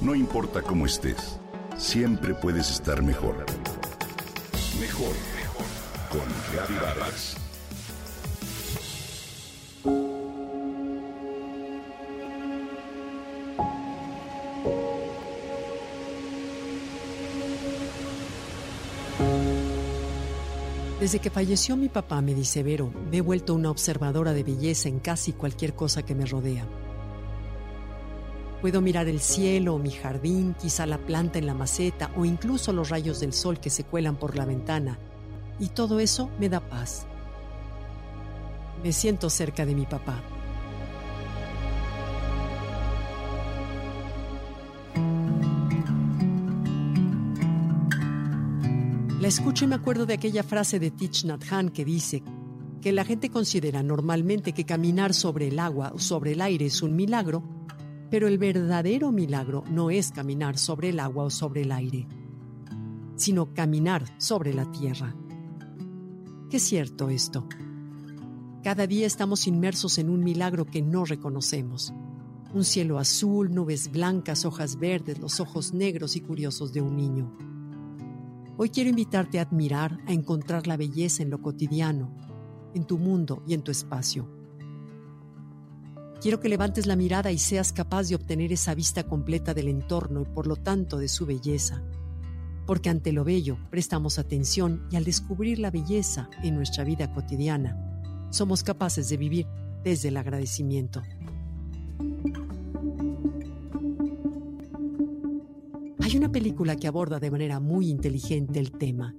No importa cómo estés, siempre puedes estar mejor. Mejor, mejor. Con Reavivadas. Desde que falleció mi papá, me dice Vero, me he vuelto una observadora de belleza en casi cualquier cosa que me rodea. Puedo mirar el cielo, mi jardín, quizá la planta en la maceta o incluso los rayos del sol que se cuelan por la ventana. Y todo eso me da paz. Me siento cerca de mi papá. La escucho y me acuerdo de aquella frase de Thich Nhat Hanh que dice que la gente considera normalmente que caminar sobre el agua o sobre el aire es un milagro, pero el verdadero milagro no es caminar sobre el agua o sobre el aire, sino caminar sobre la tierra. Qué cierto esto. Cada día estamos inmersos en un milagro que no reconocemos. Un cielo azul, nubes blancas, hojas verdes, los ojos negros y curiosos de un niño. Hoy quiero invitarte a admirar, a encontrar la belleza en lo cotidiano, en tu mundo y en tu espacio. Quiero que levantes la mirada y seas capaz de obtener esa vista completa del entorno y por lo tanto de su belleza. Porque ante lo bello prestamos atención y al descubrir la belleza en nuestra vida cotidiana, somos capaces de vivir desde el agradecimiento. Hay una película que aborda de manera muy inteligente el tema.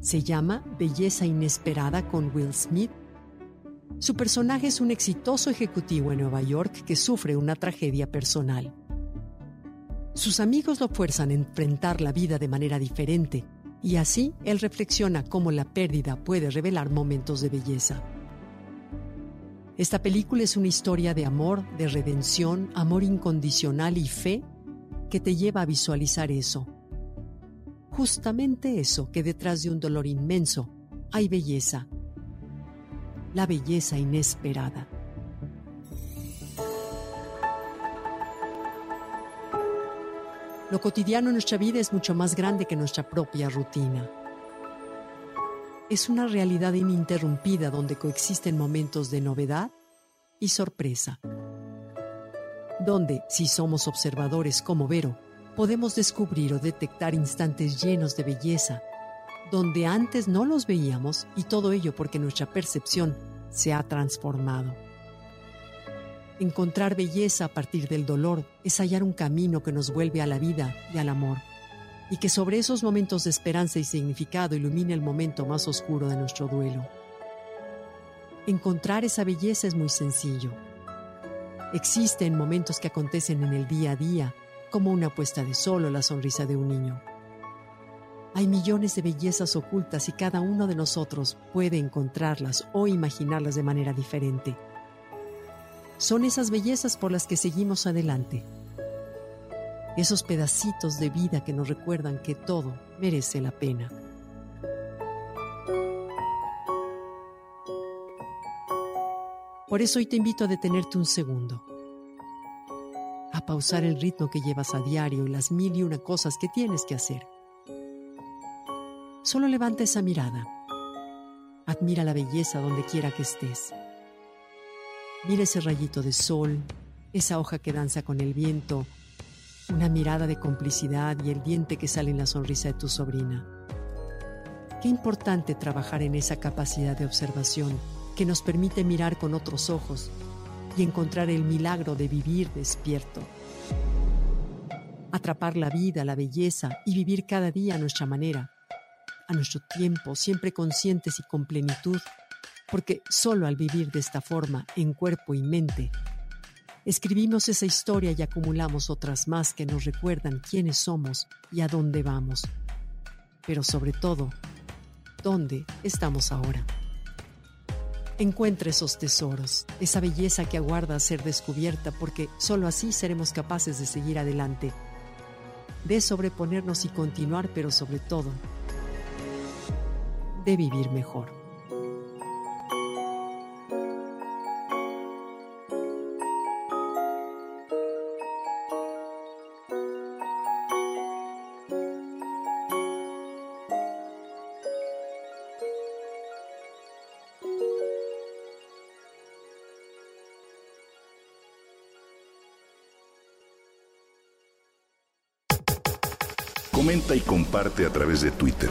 Se llama Belleza Inesperada con Will Smith su personaje es un exitoso ejecutivo en Nueva York que sufre una tragedia personal. Sus amigos lo fuerzan a enfrentar la vida de manera diferente y así él reflexiona cómo la pérdida puede revelar momentos de belleza. Esta película es una historia de amor, de redención, amor incondicional y fe que te lleva a visualizar eso. Justamente eso, que detrás de un dolor inmenso hay belleza la belleza inesperada. Lo cotidiano en nuestra vida es mucho más grande que nuestra propia rutina. Es una realidad ininterrumpida donde coexisten momentos de novedad y sorpresa. Donde, si somos observadores como Vero, podemos descubrir o detectar instantes llenos de belleza donde antes no los veíamos y todo ello porque nuestra percepción se ha transformado. Encontrar belleza a partir del dolor es hallar un camino que nos vuelve a la vida y al amor, y que sobre esos momentos de esperanza y significado ilumine el momento más oscuro de nuestro duelo. Encontrar esa belleza es muy sencillo. Existe en momentos que acontecen en el día a día, como una puesta de sol o la sonrisa de un niño. Hay millones de bellezas ocultas y cada uno de nosotros puede encontrarlas o imaginarlas de manera diferente. Son esas bellezas por las que seguimos adelante. Esos pedacitos de vida que nos recuerdan que todo merece la pena. Por eso hoy te invito a detenerte un segundo, a pausar el ritmo que llevas a diario y las mil y una cosas que tienes que hacer Solo levanta esa mirada. Admira la belleza donde quiera que estés. Mira ese rayito de sol, esa hoja que danza con el viento, una mirada de complicidad y el diente que sale en la sonrisa de tu sobrina. Qué importante trabajar en esa capacidad de observación que nos permite mirar con otros ojos y encontrar el milagro de vivir despierto. Atrapar la vida, la belleza y vivir cada día a nuestra manera nuestro tiempo, siempre conscientes y con plenitud, porque solo al vivir de esta forma, en cuerpo y mente, escribimos esa historia y acumulamos otras más que nos recuerdan quiénes somos y a dónde vamos. Pero sobre todo, ¿dónde estamos ahora? Encuentra esos tesoros, esa belleza que aguarda ser descubierta, porque solo así seremos capaces de seguir adelante, de sobreponernos y continuar, pero sobre todo, de vivir mejor. Comenta y comparte a través de Twitter.